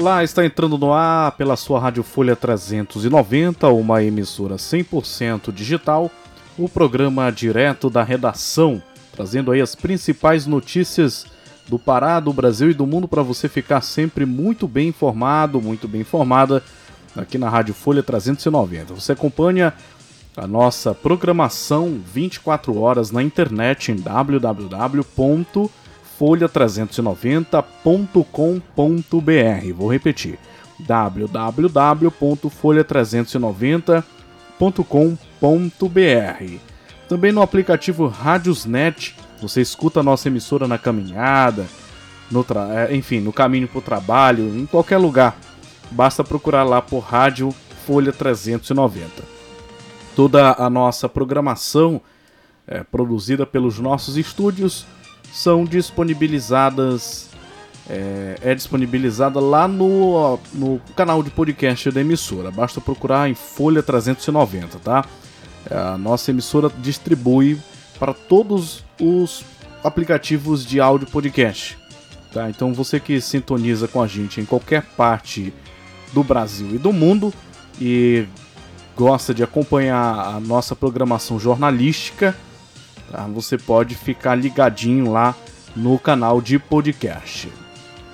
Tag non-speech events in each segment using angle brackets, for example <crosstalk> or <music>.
Olá, está entrando no ar pela sua Rádio Folha 390, uma emissora 100% digital, o programa direto da redação, trazendo aí as principais notícias do Pará, do Brasil e do mundo para você ficar sempre muito bem informado, muito bem informada aqui na Rádio Folha 390. Você acompanha a nossa programação 24 horas na internet em www folha390.com.br. Vou repetir: www.folha390.com.br. Também no aplicativo Radiosnet, você escuta a nossa emissora na caminhada, no é, enfim, no caminho para o trabalho, em qualquer lugar. Basta procurar lá por Rádio Folha 390. Toda a nossa programação é produzida pelos nossos estúdios são disponibilizadas é, é, disponibilizada lá no, no canal de podcast da emissora. Basta procurar em Folha 390, tá? É, a nossa emissora distribui para todos os aplicativos de áudio podcast. Tá? Então você que sintoniza com a gente em qualquer parte do Brasil e do mundo e gosta de acompanhar a nossa programação jornalística, Tá? Você pode ficar ligadinho lá no canal de podcast.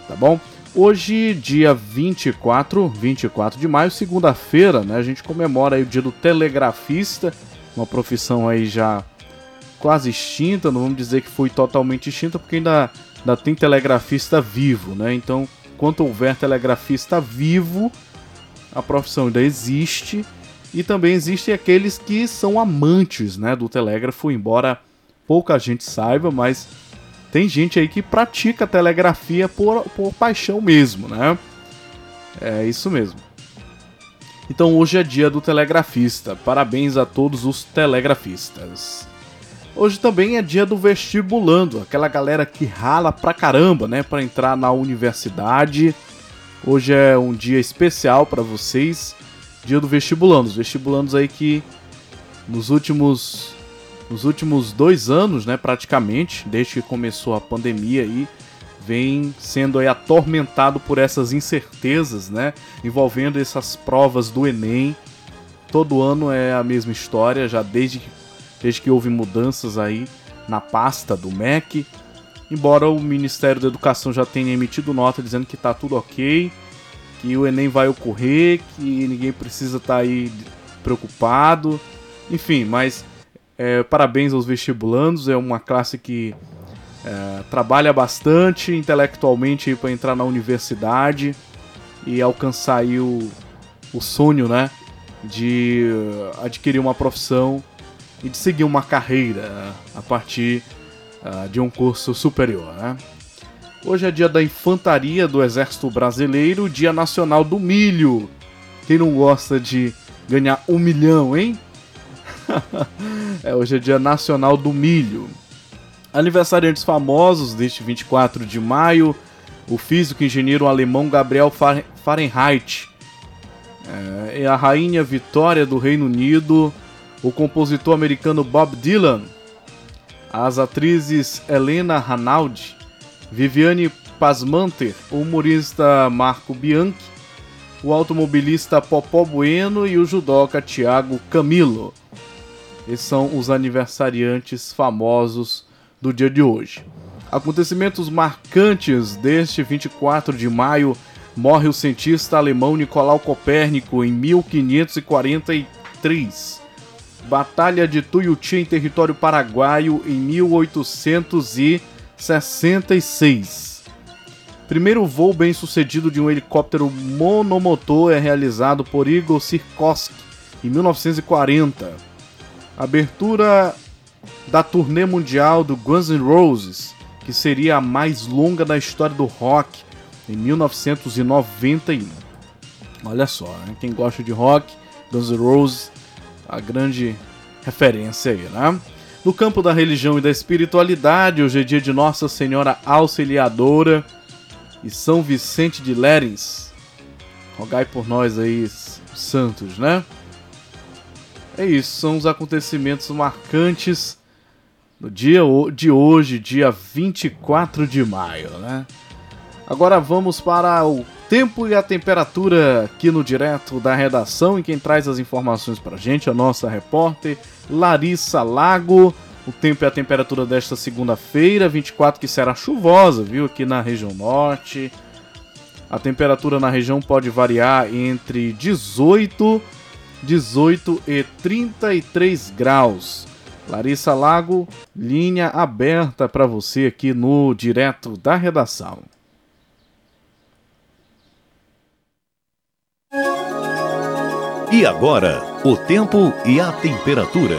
Tá bom? Hoje, dia 24, 24 de maio, segunda-feira, né? A gente comemora o dia do telegrafista, uma profissão aí já quase extinta, não vamos dizer que foi totalmente extinta, porque ainda, ainda tem telegrafista vivo, né? Então, enquanto houver telegrafista vivo, a profissão ainda existe. E também existem aqueles que são amantes né, do telégrafo, embora pouca gente saiba, mas tem gente aí que pratica telegrafia por, por paixão mesmo, né? É isso mesmo. Então hoje é dia do telegrafista. Parabéns a todos os telegrafistas. Hoje também é dia do vestibulando, aquela galera que rala pra caramba, né, para entrar na universidade. Hoje é um dia especial para vocês, dia do vestibulando. Os vestibulandos aí que nos últimos nos últimos dois anos, né, praticamente, desde que começou a pandemia aí, vem sendo aí atormentado por essas incertezas, né, envolvendo essas provas do Enem. Todo ano é a mesma história, já desde que, desde que houve mudanças aí na pasta do MEC. Embora o Ministério da Educação já tenha emitido nota dizendo que está tudo ok, que o Enem vai ocorrer, que ninguém precisa estar tá aí preocupado, enfim, mas é, parabéns aos vestibulandos, é uma classe que é, trabalha bastante intelectualmente para entrar na universidade e alcançar o, o sonho, né, de adquirir uma profissão e de seguir uma carreira a partir uh, de um curso superior, né? Hoje é dia da infantaria do Exército Brasileiro, dia nacional do milho. Quem não gosta de ganhar um milhão, hein? <laughs> é, hoje é dia nacional do milho. Aniversariantes famosos deste 24 de maio: o físico e engenheiro alemão Gabriel Fahrenheit, é, a rainha Vitória do Reino Unido, o compositor americano Bob Dylan, as atrizes Helena Ranaldi, Viviane Pasmanter, o humorista Marco Bianchi, o automobilista Popó Bueno e o judoca Thiago Camilo. Esses são os aniversariantes famosos do dia de hoje. Acontecimentos marcantes deste 24 de maio morre o cientista alemão Nicolau Copérnico em 1543. Batalha de Tuiuti em território paraguaio em 1866. Primeiro voo bem sucedido de um helicóptero monomotor é realizado por Igor Sirkovsky em 1940. Abertura da turnê mundial do Guns N' Roses, que seria a mais longa da história do rock, em 1991. Olha só, né? quem gosta de rock, Guns N' Roses, a grande referência aí, né? No campo da religião e da espiritualidade, hoje é dia de Nossa Senhora Auxiliadora e São Vicente de Lérins. Rogai por nós aí, santos, né? É isso, são os acontecimentos marcantes no dia de hoje, dia 24 de maio, né? Agora vamos para o tempo e a temperatura aqui no direto da redação e quem traz as informações para a gente, a nossa repórter Larissa Lago. O tempo e a temperatura desta segunda-feira, 24 que será chuvosa, viu, aqui na região norte. A temperatura na região pode variar entre 18, 18 e 33 graus. Larissa Lago, linha aberta para você aqui no direto da redação. E agora, o tempo e a temperatura.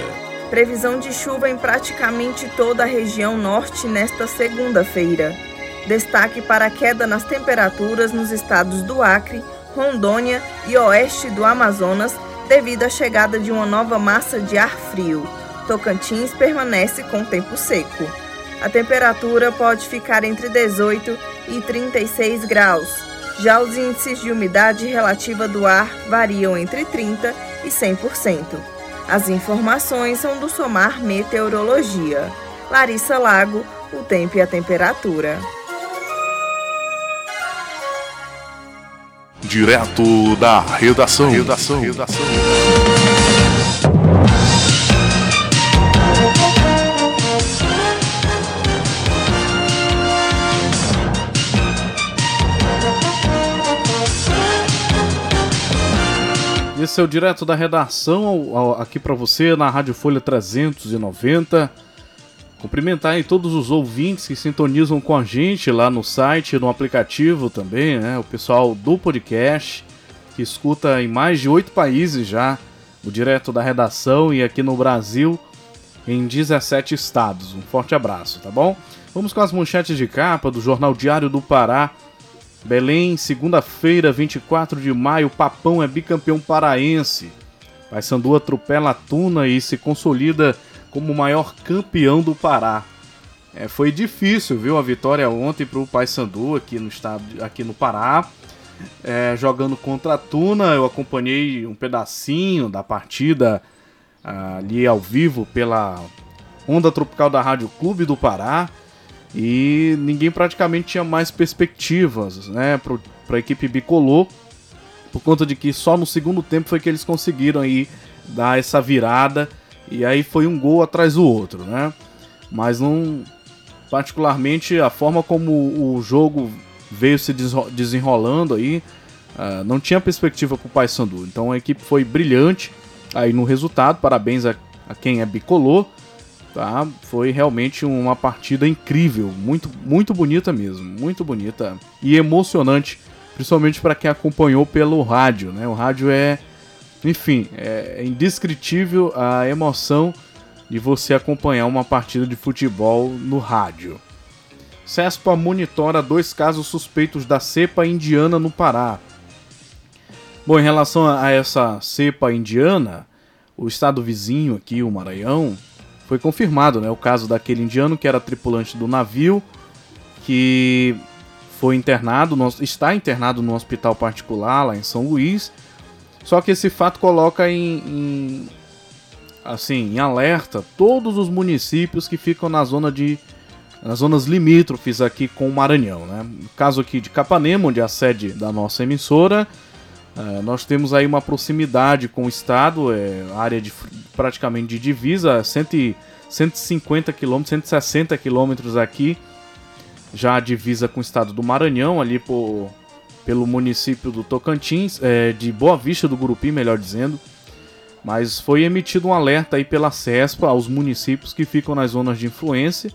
Previsão de chuva em praticamente toda a região norte nesta segunda-feira. Destaque para a queda nas temperaturas nos estados do Acre, Rondônia e oeste do Amazonas, devido à chegada de uma nova massa de ar frio. Tocantins permanece com tempo seco. A temperatura pode ficar entre 18 e 36 graus. Já os índices de umidade relativa do ar variam entre 30% e 100%. As informações são do Somar Meteorologia. Larissa Lago, o tempo e a temperatura. Direto da redação. redação. redação. Esse é o direto da redação aqui para você na Rádio Folha 390. Cumprimentar aí todos os ouvintes que sintonizam com a gente lá no site, no aplicativo também, né? O pessoal do podcast que escuta em mais de oito países já o direto da redação e aqui no Brasil em 17 estados. Um forte abraço, tá bom? Vamos com as manchetes de capa do Jornal Diário do Pará Belém, segunda-feira, 24 de maio, Papão é bicampeão paraense. Paysandu atropela a Tuna e se consolida como o maior campeão do Pará. É, foi difícil, viu, a vitória ontem para o Paysandu aqui no estado, aqui no Pará. É, jogando contra a Tuna, eu acompanhei um pedacinho da partida ali ao vivo pela Onda Tropical da Rádio Clube do Pará e ninguém praticamente tinha mais perspectivas né, para a equipe bicolor, por conta de que só no segundo tempo foi que eles conseguiram aí dar essa virada e aí foi um gol atrás do outro, né? Mas não particularmente a forma como o jogo veio se desenrolando aí, uh, não tinha perspectiva para o Paysandu. Então a equipe foi brilhante aí no resultado. Parabéns a, a quem é bicolor. Tá? Foi realmente uma partida incrível, muito, muito bonita mesmo, muito bonita e emocionante, principalmente para quem acompanhou pelo rádio, né? O rádio é, enfim, é indescritível a emoção de você acompanhar uma partida de futebol no rádio. CESPA monitora dois casos suspeitos da cepa indiana no Pará. Bom, em relação a essa cepa indiana, o estado vizinho aqui, o Maranhão, foi confirmado, né? O caso daquele indiano que era tripulante do navio, que foi internado, está internado no hospital particular lá em São Luís. Só que esse fato coloca em, em assim, em alerta todos os municípios que ficam na zona de nas zonas limítrofes aqui com o Maranhão, né? No caso aqui de Capanema, onde é a sede da nossa emissora, uh, nós temos aí uma proximidade com o estado, é área de praticamente de divisa, 100, 150 quilômetros, 160 quilômetros aqui já a divisa com o estado do Maranhão, ali por, pelo município do Tocantins, é, de Boa Vista do Gurupi, melhor dizendo. Mas foi emitido um alerta aí pela CESPA aos municípios que ficam nas zonas de influência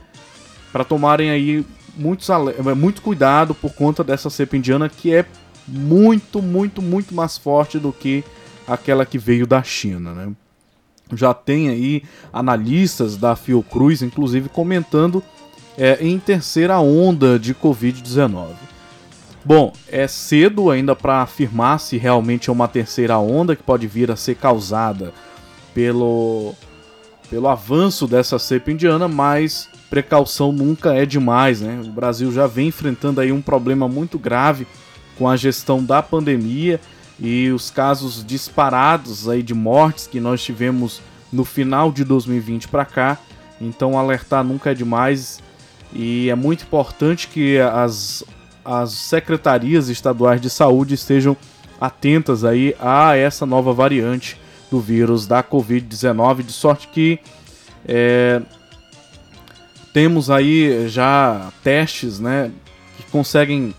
para tomarem aí muitos, muito cuidado por conta dessa cepa indiana que é muito, muito, muito mais forte do que aquela que veio da China, né? Já tem aí analistas da Fiocruz, inclusive, comentando é, em terceira onda de Covid-19. Bom, é cedo ainda para afirmar se realmente é uma terceira onda que pode vir a ser causada pelo, pelo avanço dessa cepa indiana, mas precaução nunca é demais, né? O Brasil já vem enfrentando aí um problema muito grave com a gestão da pandemia e os casos disparados aí de mortes que nós tivemos no final de 2020 para cá. Então alertar nunca é demais e é muito importante que as, as secretarias estaduais de saúde estejam atentas aí a essa nova variante do vírus da Covid-19, de sorte que é, temos aí já testes né, que conseguem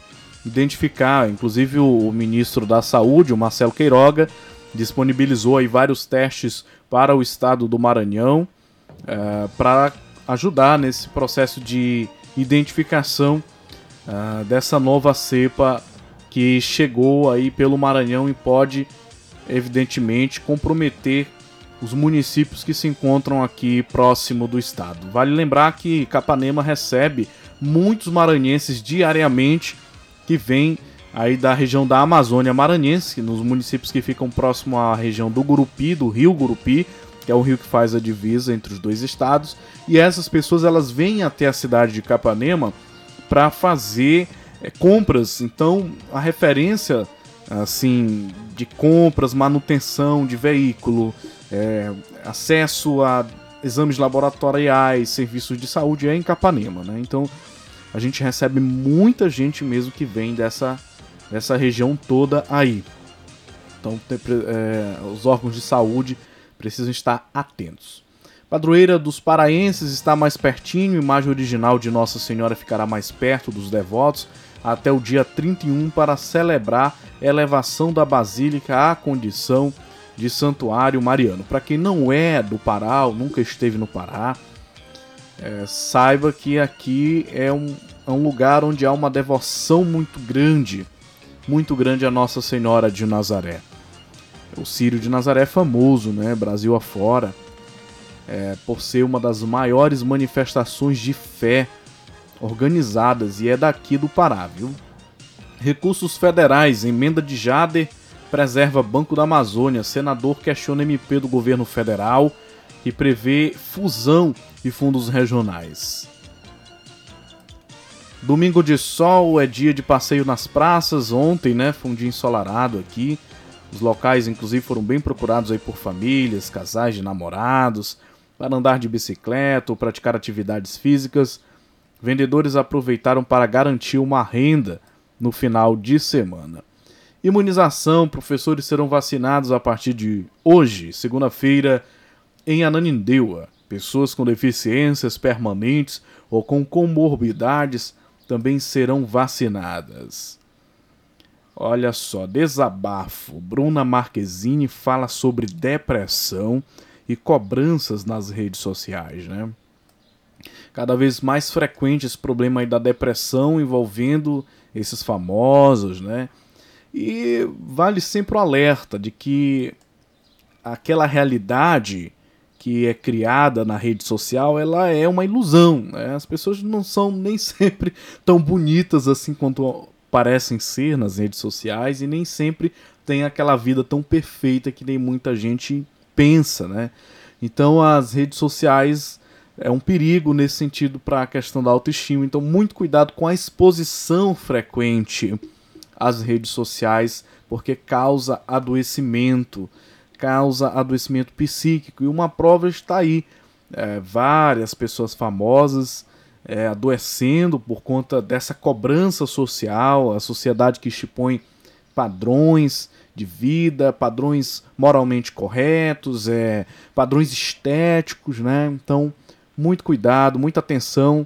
identificar, inclusive o, ministro da Saúde, o Marcelo Queiroga, disponibilizou aí vários testes para o estado do Maranhão é, para ajudar nesse processo de identificação uh, dessa nova cepa que chegou aí pelo Maranhão e pode, evidentemente, comprometer os municípios que se encontram aqui próximo do estado. Vale lembrar que Capanema recebe muitos maranhenses diariamente que vêm aí da região da Amazônia Maranhense, nos municípios que ficam próximo à região do Gurupi, do Rio Gurupi, que é o rio que faz a divisa entre os dois estados, e essas pessoas elas vêm até a cidade de Capanema para fazer é, compras. Então, a referência assim de compras, manutenção de veículo, é, acesso a exames laboratoriais, serviços de saúde é em Capanema, né? Então, a gente recebe muita gente mesmo que vem dessa, dessa região toda aí. Então, é, os órgãos de saúde precisam estar atentos. Padroeira dos paraenses está mais pertinho, imagem original de Nossa Senhora ficará mais perto dos devotos até o dia 31 para celebrar a elevação da Basílica à condição de santuário mariano. Para quem não é do Pará ou nunca esteve no Pará, é, saiba que aqui é um, é um lugar onde há uma devoção muito grande, muito grande a Nossa Senhora de Nazaré. O Círio de Nazaré é famoso, né, Brasil afora, é, por ser uma das maiores manifestações de fé organizadas e é daqui do Pará, viu? Recursos federais, emenda de Jader preserva Banco da Amazônia. Senador questiona MP do governo federal e prevê fusão de fundos regionais. Domingo de sol é dia de passeio nas praças. Ontem, né, foi um dia ensolarado aqui. Os locais, inclusive, foram bem procurados aí por famílias, casais de namorados, para andar de bicicleta ou praticar atividades físicas. Vendedores aproveitaram para garantir uma renda no final de semana. Imunização: professores serão vacinados a partir de hoje, segunda-feira, em Ananindeua. Pessoas com deficiências permanentes ou com comorbidades também serão vacinadas. Olha só, desabafo. Bruna Marquezine fala sobre depressão e cobranças nas redes sociais, né? Cada vez mais frequente esse problema aí da depressão envolvendo esses famosos, né? E vale sempre o alerta de que aquela realidade que é criada na rede social, ela é uma ilusão. Né? As pessoas não são nem <laughs> sempre tão bonitas assim quanto parecem ser nas redes sociais e nem sempre tem aquela vida tão perfeita que nem muita gente pensa, né? Então as redes sociais é um perigo nesse sentido para a questão da autoestima. Então muito cuidado com a exposição frequente às redes sociais, porque causa adoecimento, causa adoecimento psíquico. E uma prova está aí. É, várias pessoas famosas é, adoecendo por conta dessa cobrança social, a sociedade que expõe padrões de vida, padrões moralmente corretos, é, padrões estéticos, né? Então, muito cuidado, muita atenção.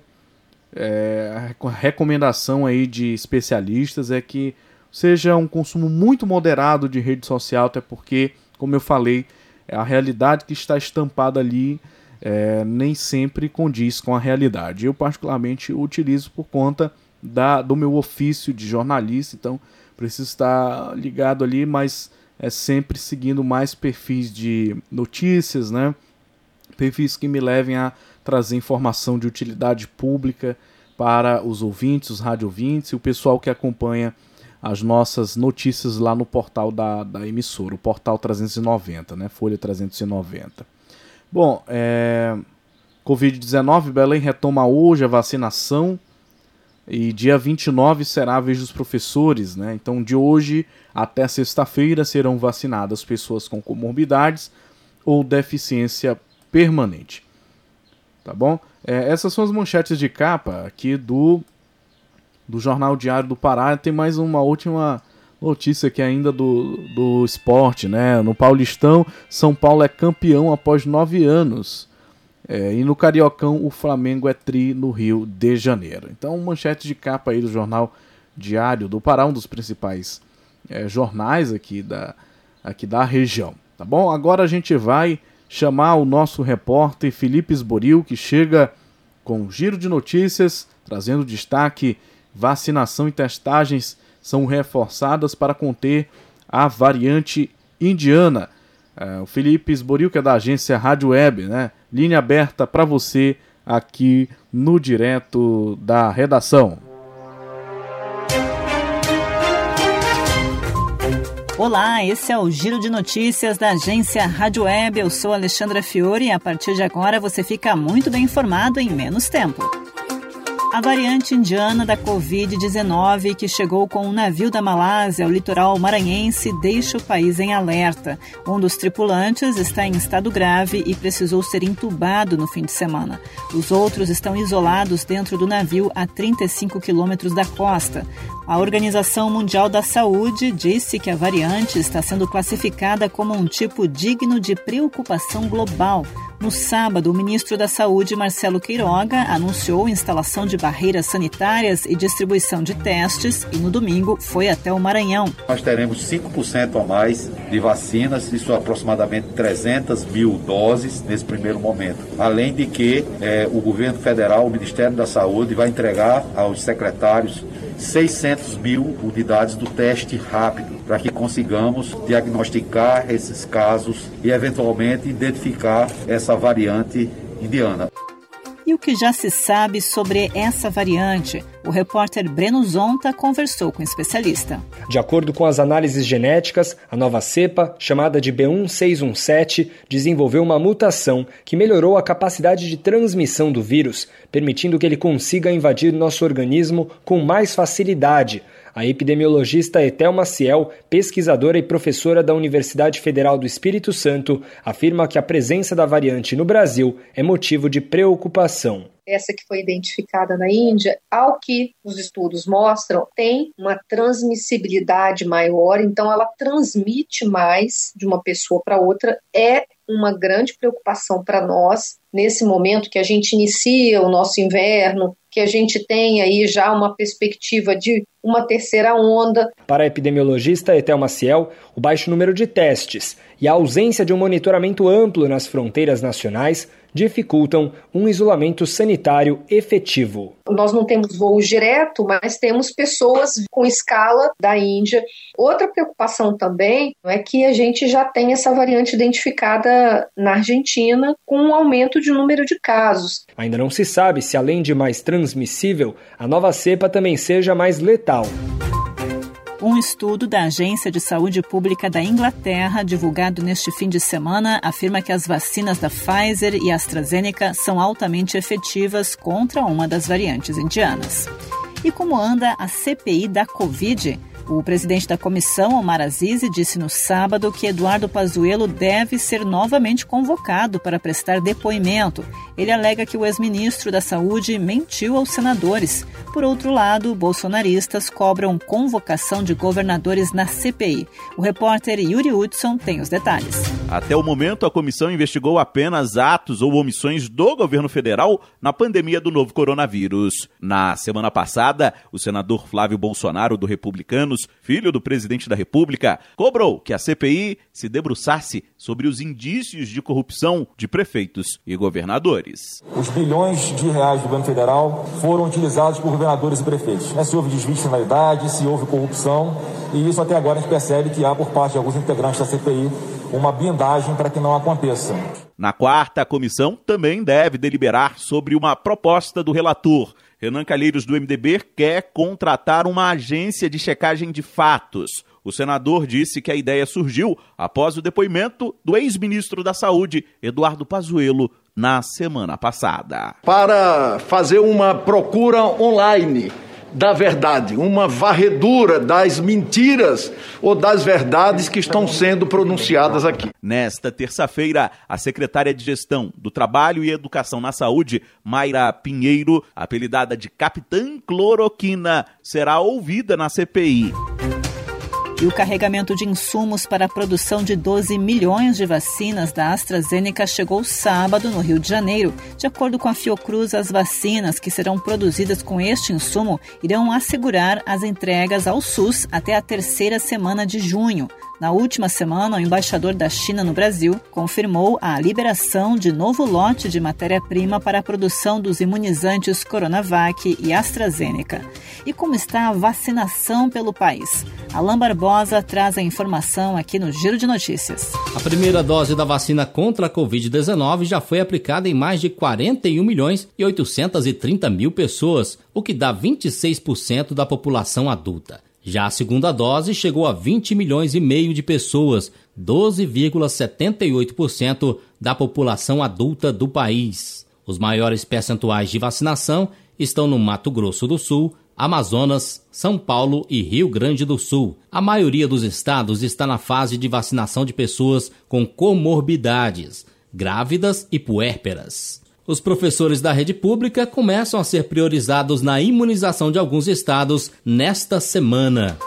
é, a recomendação aí de especialistas é que seja um consumo muito moderado de rede social, até porque, como eu falei, a realidade que está estampada ali é, nem sempre condiz com a realidade. Eu, particularmente, utilizo por conta da, do meu ofício de jornalista, então preciso estar ligado ali, mas é sempre seguindo mais perfis de notícias, né? Perfis que me levem a trazer informação de utilidade pública para os ouvintes, os rádio ouvintes e o pessoal que acompanha as nossas notícias lá no portal da, da emissora, o portal 390, né? Folha 390. Bom, é... Covid-19, Belém retoma hoje a vacinação e dia 29 será a vez dos professores, né? Então, de hoje até sexta-feira serão vacinadas pessoas com comorbidades ou deficiência permanente. Tá bom? É, essas são as manchetes de capa aqui do do Jornal Diário do Pará. Tem mais uma última notícia aqui ainda do, do esporte, né? No Paulistão, São Paulo é campeão após nove anos. É, e no Cariocão, o Flamengo é tri no Rio de Janeiro. Então, manchete de capa aí do Jornal Diário do Pará, um dos principais é, jornais aqui da, aqui da região. Tá bom? Agora a gente vai chamar o nosso repórter Felipe Esboril, que chega com um giro de notícias, trazendo destaque vacinação e testagens são reforçadas para conter a variante indiana. É, o Felipe Esboril, que é da agência Rádio Web, né? Linha aberta para você aqui no direto da redação. Olá, esse é o Giro de Notícias da agência Rádio Web. Eu sou Alexandra Fiore e a partir de agora você fica muito bem informado em menos tempo. A variante indiana da Covid-19, que chegou com um navio da Malásia ao litoral maranhense, deixa o país em alerta. Um dos tripulantes está em estado grave e precisou ser entubado no fim de semana. Os outros estão isolados dentro do navio a 35 quilômetros da costa. A Organização Mundial da Saúde disse que a variante está sendo classificada como um tipo digno de preocupação global. No sábado, o ministro da Saúde, Marcelo Queiroga, anunciou instalação de barreiras sanitárias e distribuição de testes e no domingo foi até o Maranhão. Nós teremos 5% a mais de vacinas, isso é aproximadamente 300 mil doses nesse primeiro momento. Além de que é, o governo federal, o Ministério da Saúde, vai entregar aos secretários 600 mil unidades do teste rápido para que consigamos diagnosticar esses casos e, eventualmente, identificar essa variante indiana. E o que já se sabe sobre essa variante? O repórter Breno Zonta conversou com o especialista. De acordo com as análises genéticas, a nova cepa, chamada de B1617, desenvolveu uma mutação que melhorou a capacidade de transmissão do vírus, permitindo que ele consiga invadir nosso organismo com mais facilidade a epidemiologista Etel Maciel, pesquisadora e professora da Universidade Federal do Espírito Santo, afirma que a presença da variante no Brasil é motivo de preocupação. Essa que foi identificada na Índia, ao que os estudos mostram, tem uma transmissibilidade maior, então ela transmite mais de uma pessoa para outra, é uma grande preocupação para nós nesse momento que a gente inicia o nosso inverno, que a gente tem aí já uma perspectiva de uma terceira onda. Para a epidemiologista Etel Maciel, o baixo número de testes e a ausência de um monitoramento amplo nas fronteiras nacionais dificultam um isolamento sanitário efetivo. Nós não temos voos direto, mas temos pessoas com escala da Índia. Outra preocupação também é que a gente já tem essa variante identificada na Argentina com um aumento de número de casos. Ainda não se sabe se, além de mais transmissível, a nova cepa também seja mais letal. Um estudo da Agência de Saúde Pública da Inglaterra, divulgado neste fim de semana, afirma que as vacinas da Pfizer e AstraZeneca são altamente efetivas contra uma das variantes indianas. E como anda a CPI da Covid? O presidente da comissão, Omar Aziz, disse no sábado que Eduardo Pazuello deve ser novamente convocado para prestar depoimento. Ele alega que o ex-ministro da Saúde mentiu aos senadores. Por outro lado, bolsonaristas cobram convocação de governadores na CPI. O repórter Yuri Hudson tem os detalhes. Até o momento, a comissão investigou apenas atos ou omissões do governo federal na pandemia do novo coronavírus. Na semana passada, o senador Flávio Bolsonaro, do Filho do presidente da República, cobrou que a CPI se debruçasse sobre os indícios de corrupção de prefeitos e governadores. Os bilhões de reais do governo federal foram utilizados por governadores e prefeitos. Se houve desvio de finalidade, se houve corrupção, e isso até agora a gente percebe que há por parte de alguns integrantes da CPI uma blindagem para que não aconteça. Na quarta, a comissão também deve deliberar sobre uma proposta do relator. Renan Calheiros, do MDB, quer contratar uma agência de checagem de fatos. O senador disse que a ideia surgiu após o depoimento do ex-ministro da Saúde, Eduardo Pazuello, na semana passada. Para fazer uma procura online da verdade, uma varredura das mentiras ou das verdades que estão sendo pronunciadas aqui. Nesta terça-feira, a secretária de Gestão do Trabalho e Educação na Saúde, Mayra Pinheiro, apelidada de Capitã Cloroquina, será ouvida na CPI. E o carregamento de insumos para a produção de 12 milhões de vacinas da AstraZeneca chegou sábado no Rio de Janeiro. De acordo com a Fiocruz, as vacinas que serão produzidas com este insumo irão assegurar as entregas ao SUS até a terceira semana de junho. Na última semana, o embaixador da China no Brasil confirmou a liberação de novo lote de matéria-prima para a produção dos imunizantes Coronavac e AstraZeneca. E como está a vacinação pelo país? Alain Barbosa traz a informação aqui no Giro de Notícias. A primeira dose da vacina contra a Covid-19 já foi aplicada em mais de 41 milhões e 830 mil pessoas, o que dá 26% da população adulta. Já a segunda dose chegou a 20 milhões e meio de pessoas, 12,78% da população adulta do país. Os maiores percentuais de vacinação estão no Mato Grosso do Sul, Amazonas, São Paulo e Rio Grande do Sul. A maioria dos estados está na fase de vacinação de pessoas com comorbidades, grávidas e puérperas. Os professores da rede pública começam a ser priorizados na imunização de alguns estados nesta semana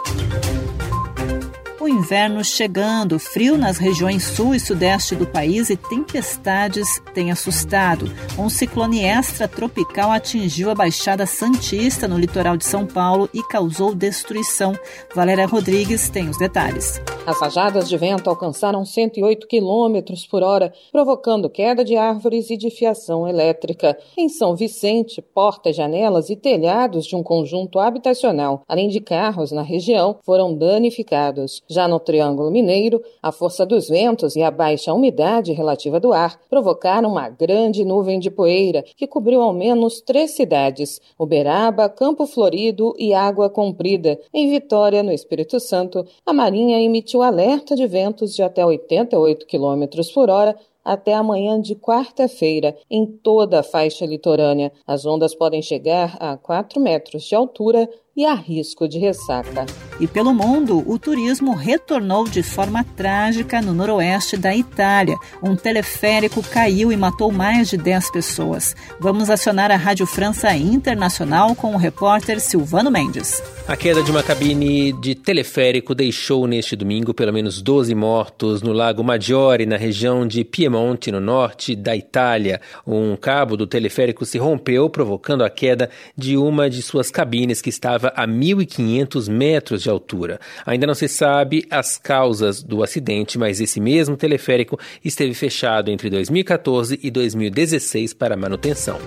inverno chegando, frio nas regiões sul e sudeste do país e tempestades têm assustado. Um ciclone extratropical atingiu a Baixada Santista no litoral de São Paulo e causou destruição. Valéria Rodrigues tem os detalhes. As rajadas de vento alcançaram 108 km por hora, provocando queda de árvores e de fiação elétrica. Em São Vicente, portas, janelas e telhados de um conjunto habitacional, além de carros na região, foram danificados. Já no Triângulo Mineiro, a força dos ventos e a baixa umidade relativa do ar provocaram uma grande nuvem de poeira que cobriu ao menos três cidades: Uberaba, Campo Florido e Água Comprida. Em Vitória, no Espírito Santo, a Marinha emitiu alerta de ventos de até 88 km por hora até amanhã de quarta-feira em toda a faixa litorânea. As ondas podem chegar a 4 metros de altura e a risco de ressaca. E pelo mundo, o turismo retornou de forma trágica no noroeste da Itália. Um teleférico caiu e matou mais de 10 pessoas. Vamos acionar a Rádio França Internacional com o repórter Silvano Mendes. A queda de uma cabine de teleférico deixou neste domingo pelo menos 12 mortos no Lago Maggiore, na região de Piemonte, no norte da Itália. Um cabo do teleférico se rompeu, provocando a queda de uma de suas cabines que estava a 1.500 metros de altura. Ainda não se sabe as causas do acidente, mas esse mesmo teleférico esteve fechado entre 2014 e 2016 para manutenção.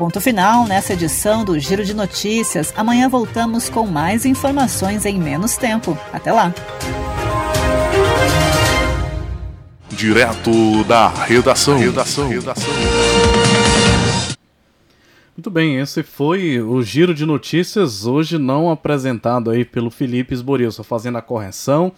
Ponto final nessa edição do Giro de Notícias. Amanhã voltamos com mais informações em menos tempo. Até lá! Direto da redação. redação. redação. Muito bem, esse foi o giro de notícias, hoje não apresentado aí pelo Felipe Esboril, só fazendo a correção.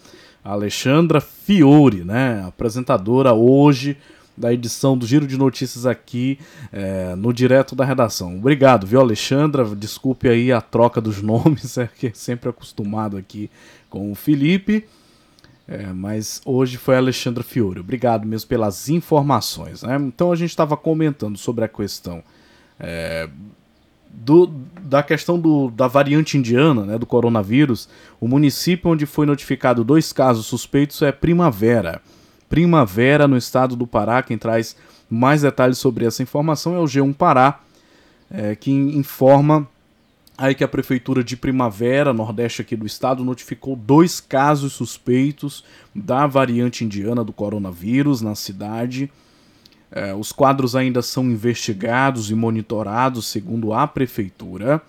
Alexandra Fiore, né, apresentadora hoje da edição do Giro de Notícias aqui é, no Direto da Redação. Obrigado, viu, Alexandra? Desculpe aí a troca dos <laughs> nomes, é que é sempre acostumado aqui com o Felipe. É, mas hoje foi a Alexandra Fiore. Obrigado mesmo pelas informações. Né? Então a gente estava comentando sobre a questão é, do, da questão do, da variante indiana, né, do coronavírus, o município onde foi notificado dois casos suspeitos é Primavera. Primavera, no estado do Pará. Quem traz mais detalhes sobre essa informação é o G1 Pará, é, que informa aí que a prefeitura de Primavera, nordeste aqui do estado, notificou dois casos suspeitos da variante indiana do coronavírus na cidade. É, os quadros ainda são investigados e monitorados, segundo a prefeitura.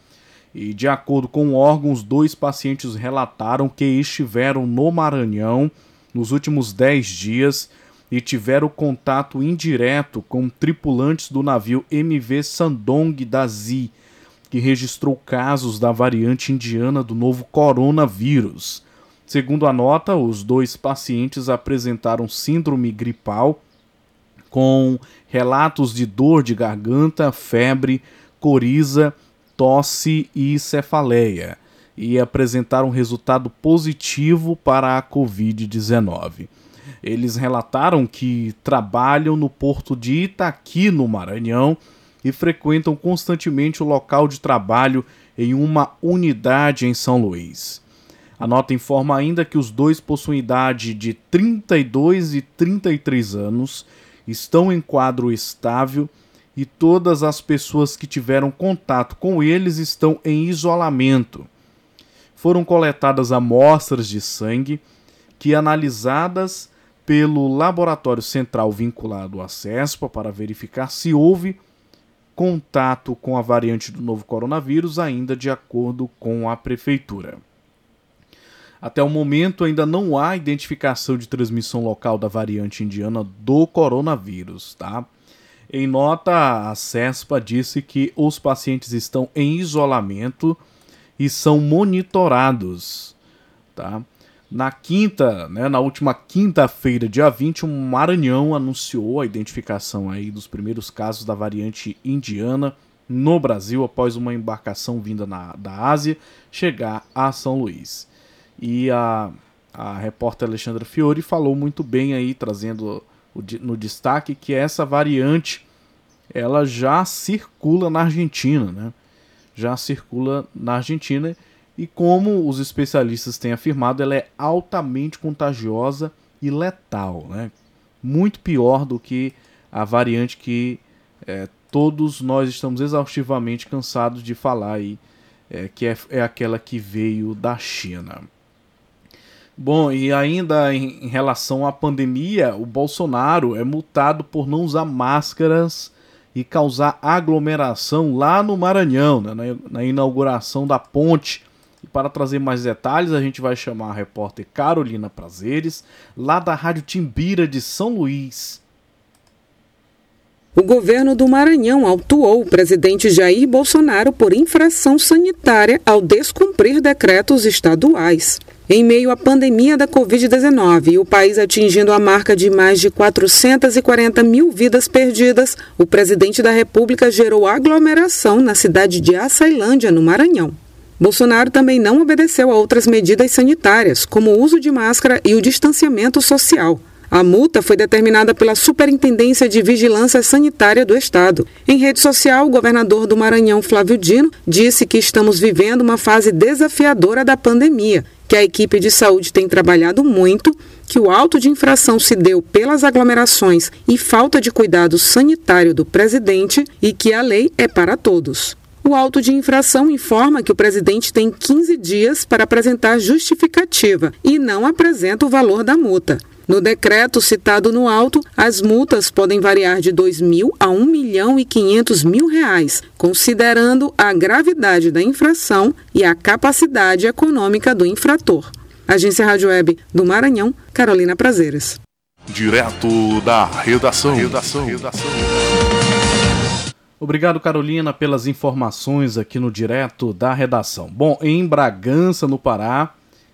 E de acordo com órgãos, dois pacientes relataram que estiveram no Maranhão nos últimos 10 dias e tiveram contato indireto com tripulantes do navio MV Sandong da Zi, que registrou casos da variante indiana do novo coronavírus. Segundo a nota, os dois pacientes apresentaram síndrome gripal com relatos de dor de garganta, febre, coriza, tosse e cefaleia, e apresentaram resultado positivo para a Covid-19. Eles relataram que trabalham no porto de Itaqui, no Maranhão, e frequentam constantemente o local de trabalho em uma unidade em São Luís. A nota informa ainda que os dois possuem idade de 32 e 33 anos estão em quadro estável e todas as pessoas que tiveram contato com eles estão em isolamento. Foram coletadas amostras de sangue que, analisadas pelo Laboratório Central vinculado à CESPA para verificar se houve contato com a variante do novo coronavírus, ainda de acordo com a Prefeitura. Até o momento, ainda não há identificação de transmissão local da variante indiana do coronavírus, tá? Em nota, a CESPA disse que os pacientes estão em isolamento e são monitorados, tá? Na quinta, né, na última quinta-feira, dia 20, o Maranhão anunciou a identificação aí dos primeiros casos da variante indiana no Brasil após uma embarcação vinda na, da Ásia chegar a São Luís. E a, a repórter Alexandra Fiore falou muito bem aí, trazendo o, no destaque que essa variante ela já circula na Argentina, né? Já circula na Argentina e como os especialistas têm afirmado, ela é altamente contagiosa e letal, né? Muito pior do que a variante que é, todos nós estamos exaustivamente cansados de falar aí, é, que é, é aquela que veio da China. Bom, e ainda em, relação à pandemia, o Bolsonaro é multado por não usar máscaras e causar aglomeração lá no Maranhão, né, na, na inauguração da ponte. E para trazer mais detalhes, a gente vai chamar a repórter Carolina Prazeres, lá da Rádio Timbira de São Luís. O governo do Maranhão autuou o presidente Jair Bolsonaro por infração sanitária ao descumprir decretos estaduais. Em meio à pandemia da Covid-19 e o país atingindo a marca de mais de 440 mil vidas perdidas, o presidente da República gerou aglomeração na cidade de Açailândia, no Maranhão. Bolsonaro também não obedeceu a outras medidas sanitárias, como o uso de máscara e o distanciamento social. A multa foi determinada pela Superintendência de Vigilância Sanitária do Estado. Em rede social, o governador do Maranhão, Flávio Dino, disse que estamos vivendo uma fase desafiadora da pandemia, que a equipe de saúde tem trabalhado muito, que o auto de infração se deu pelas aglomerações e falta de cuidado sanitário do presidente e que a lei é para todos. O auto de infração informa que o presidente tem 15 dias para apresentar justificativa e não apresenta o valor da multa. No decreto citado no auto, as multas podem variar de 2 mil a 1 milhão e 500 mil reais, considerando a gravidade da infração e a capacidade econômica do infrator. Agência Rádio Web do Maranhão, Carolina Prazeres. Direto da redação. redação. redação. Obrigado, Carolina, pelas informações aqui no Direto da Redação. Bom, em Bragança, no Pará,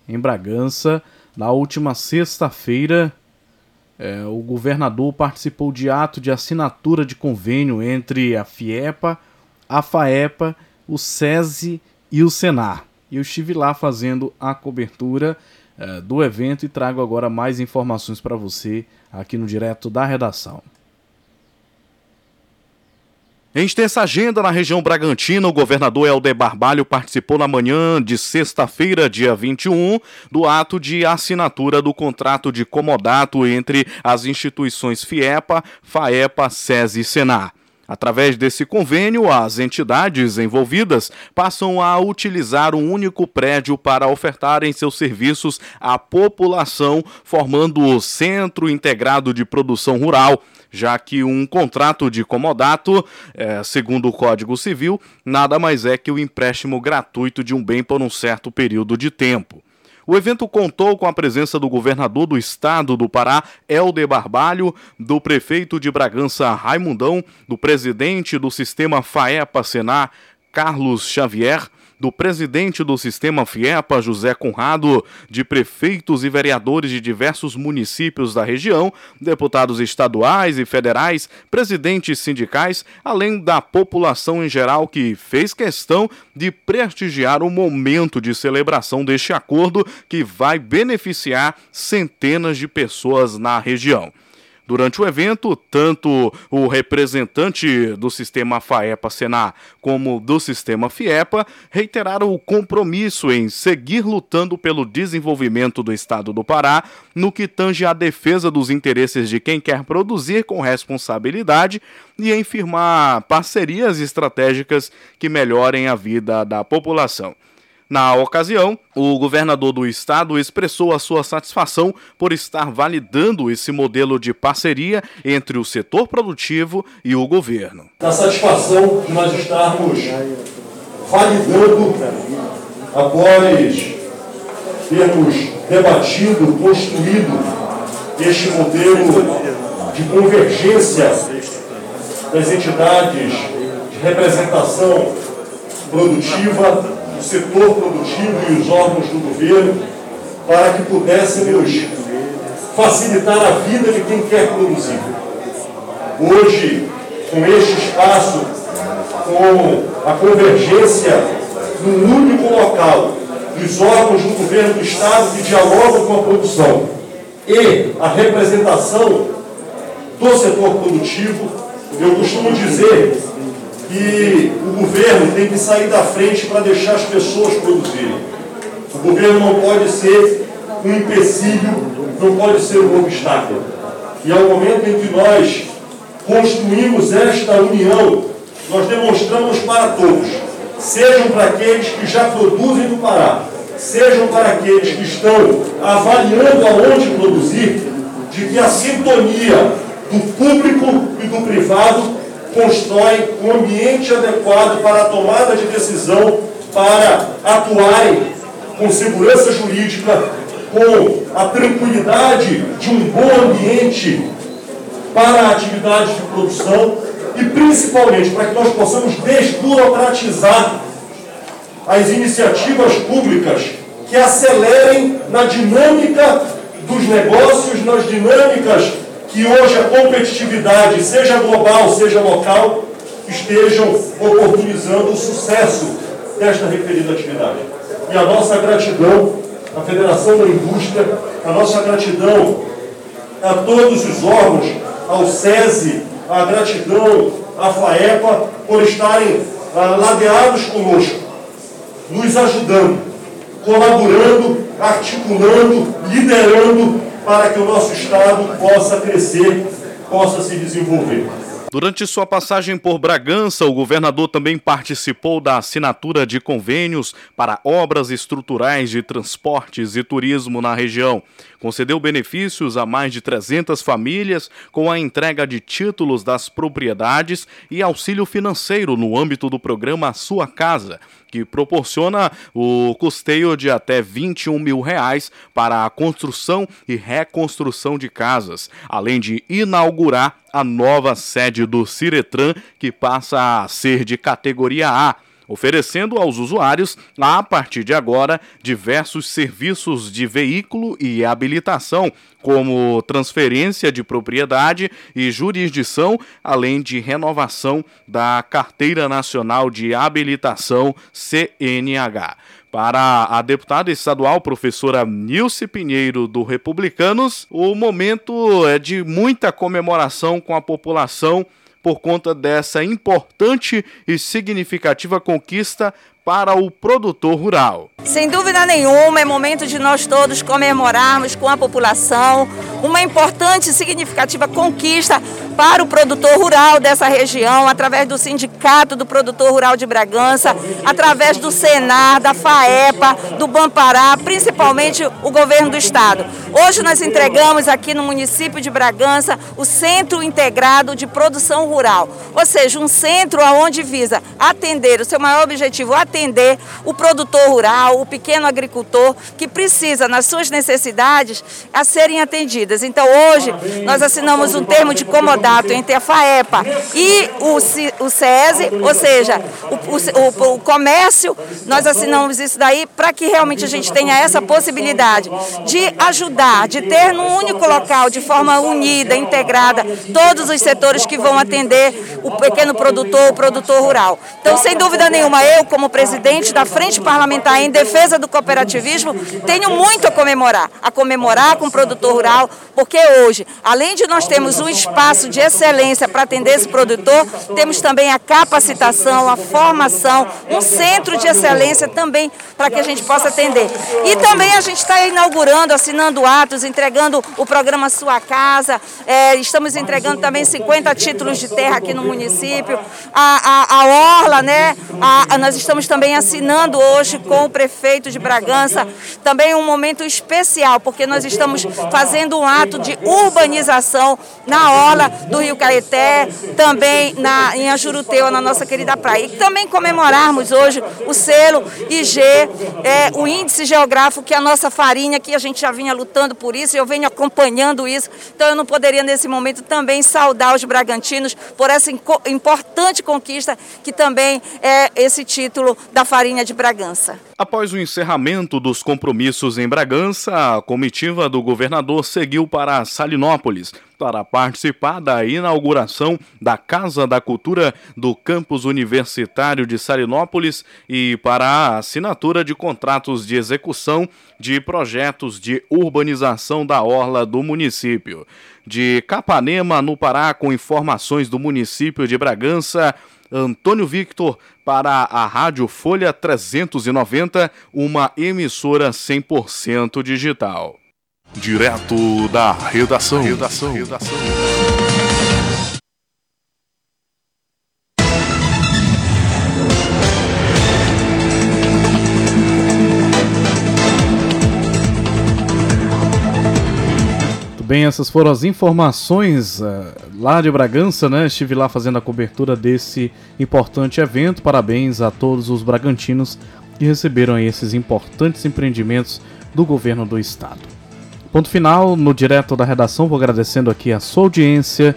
em Bragança, na última sexta-feira, é, o governador participou de ato de assinatura de convênio entre a FIEPA, a FAEPA, o SESI e o Senar. Eu estive lá fazendo a cobertura é, do evento e trago agora mais informações para você aqui no Direto da Redação. Em extensa agenda na região Bragantina, o governador Helder Barbalho participou na manhã de sexta-feira, dia 21, do ato de assinatura do contrato de comodato entre as instituições FIEPA, FAEPA, SESI e Senar. Através desse convênio, as entidades envolvidas passam a utilizar um único prédio para ofertarem seus serviços à população, formando o Centro Integrado de Produção Rural, já que um contrato de comodato, é, segundo o Código Civil, nada mais é que o empréstimo gratuito de um bem por um certo período de tempo. O evento contou com a presença do governador do estado do Pará, Helder Barbalho, do prefeito de Bragança, Raimundão, do presidente do sistema FAEPA Senar, Carlos Xavier, do presidente do sistema FIEPA, José Conrado, de prefeitos e vereadores de diversos municípios da região, deputados estaduais e federais, presidentes sindicais, além da população em geral que fez questão de prestigiar o momento de celebração deste acordo que vai beneficiar centenas de pessoas na região. Durante o evento, tanto o representante do sistema FAEPA-Senar como do sistema FIEPA reiteraram o compromisso em seguir lutando pelo desenvolvimento do estado do Pará no que tange à defesa dos interesses de quem quer produzir com responsabilidade e em firmar parcerias estratégicas que melhorem a vida da população. Na ocasião, o governador do estado expressou a sua satisfação por estar validando esse modelo de parceria entre o setor produtivo e o governo. Da satisfação de nós estarmos validando, após termos debatido, construído este modelo de convergência das entidades de representação produtiva o setor produtivo e os órgãos do governo para que pudéssemos facilitar a vida de quem quer produzir. Hoje, com este espaço, com a convergência num único local dos órgãos do governo do Estado que dialogam com a produção e a representação do setor produtivo, eu costumo dizer que o governo tem que sair da frente para deixar as pessoas produzirem. O governo não pode ser um empecilho, não pode ser um obstáculo. E ao momento em que nós construímos esta união, nós demonstramos para todos, sejam para aqueles que já produzem no Pará, sejam para aqueles que estão avaliando aonde produzir, de que a sintonia do público e do privado constrói um ambiente adequado para a tomada de decisão, para atuarem com segurança jurídica, com a tranquilidade de um bom ambiente para a atividade de produção e principalmente para que nós possamos desburocratizar as iniciativas públicas que acelerem na dinâmica dos negócios, nas dinâmicas que hoje a competitividade, seja global, seja local, estejam oportunizando o sucesso desta referida atividade. E a nossa gratidão à Federação da Indústria, a nossa gratidão a todos os órgãos, ao SESI, a gratidão à FAEPA por estarem ah, ladeados conosco, nos ajudando, colaborando, articulando, liderando para que o nosso Estado possa crescer, possa se desenvolver. Durante sua passagem por Bragança, o governador também participou da assinatura de convênios para obras estruturais de transportes e turismo na região. Concedeu benefícios a mais de 300 famílias com a entrega de títulos das propriedades e auxílio financeiro no âmbito do programa Sua Casa, que proporciona o custeio de até 21 mil reais para a construção e reconstrução de casas, além de inaugurar a nova sede do Ciretran, que passa a ser de categoria A oferecendo aos usuários, a partir de agora, diversos serviços de veículo e habilitação, como transferência de propriedade e jurisdição, além de renovação da Carteira Nacional de Habilitação CNH. Para a deputada estadual professora Nilce Pinheiro do Republicanos, o momento é de muita comemoração com a população por conta dessa importante e significativa conquista para o produtor rural. Sem dúvida nenhuma, é momento de nós todos comemorarmos com a população uma importante e significativa conquista para o produtor rural dessa região, através do Sindicato do Produtor Rural de Bragança, através do Senar, da FAEPA, do Bampará, principalmente o governo do estado. Hoje nós entregamos aqui no município de Bragança o Centro Integrado de Produção Rural, ou seja, um centro onde visa atender, o seu maior objetivo, atender o produtor rural, o pequeno agricultor que precisa, nas suas necessidades, a serem atendidas. Então hoje nós assinamos um termo de comodato entre a FAEPA e o, o SESI, ou seja, o, o, o comércio, nós assinamos isso daí para que realmente a gente tenha essa possibilidade de ajudar, de ter num único local, de forma unida, integrada, todos os setores que vão atender o pequeno produtor, o produtor rural. Então, sem dúvida nenhuma, eu, como presidente da Frente Parlamentar em Defesa do Cooperativismo, tenho muito a comemorar, a comemorar com o produtor rural, porque hoje, além de nós termos um espaço de excelência para atender esse produtor, temos também a capacitação, a formação, um centro de excelência também para que a gente possa atender. E também a gente está inaugurando, assinando atos, entregando o programa Sua Casa, é, estamos entregando também 50 títulos de terra aqui no município, a, a, a Orla, né? A, nós estamos também assinando hoje com o prefeito de Bragança, também um momento especial, porque nós estamos fazendo um ato de urbanização na Orla do Rio Caeté, também na, em Ajuruteu, na nossa querida praia. E também comemorarmos hoje o selo IG, é, o índice geográfico, que é a nossa farinha, que a gente já vinha lutando por isso, eu venho acompanhando isso. Então eu não poderia, nesse momento, também saudar os bragantinos por essa importante conquista, que também é esse título da farinha de Bragança. Após o encerramento dos compromissos em Bragança, a comitiva do governador seguiu para Salinópolis para participar da inauguração da Casa da Cultura do campus universitário de Salinópolis e para a assinatura de contratos de execução de projetos de urbanização da orla do município. De Capanema, no Pará, com informações do município de Bragança, Antônio Victor para a Rádio Folha 390, uma emissora 100% digital. Direto da redação. redação. redação. bem, essas foram as informações uh, lá de Bragança, né? Estive lá fazendo a cobertura desse importante evento. Parabéns a todos os bragantinos que receberam esses importantes empreendimentos do governo do estado. Ponto final, no direto da redação, vou agradecendo aqui a sua audiência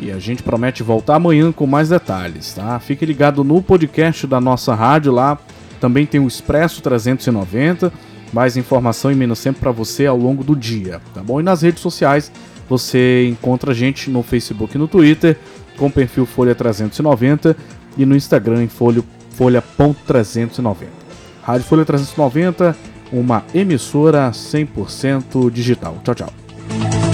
e a gente promete voltar amanhã com mais detalhes, tá? Fique ligado no podcast da nossa rádio lá, também tem o Expresso 390, mais informação e menos tempo para você ao longo do dia, tá bom? E nas redes sociais você encontra a gente no Facebook e no Twitter com o perfil Folha 390 e no Instagram em folha, folha.390. Rádio Folha 390 uma emissora 100% digital. Tchau, tchau.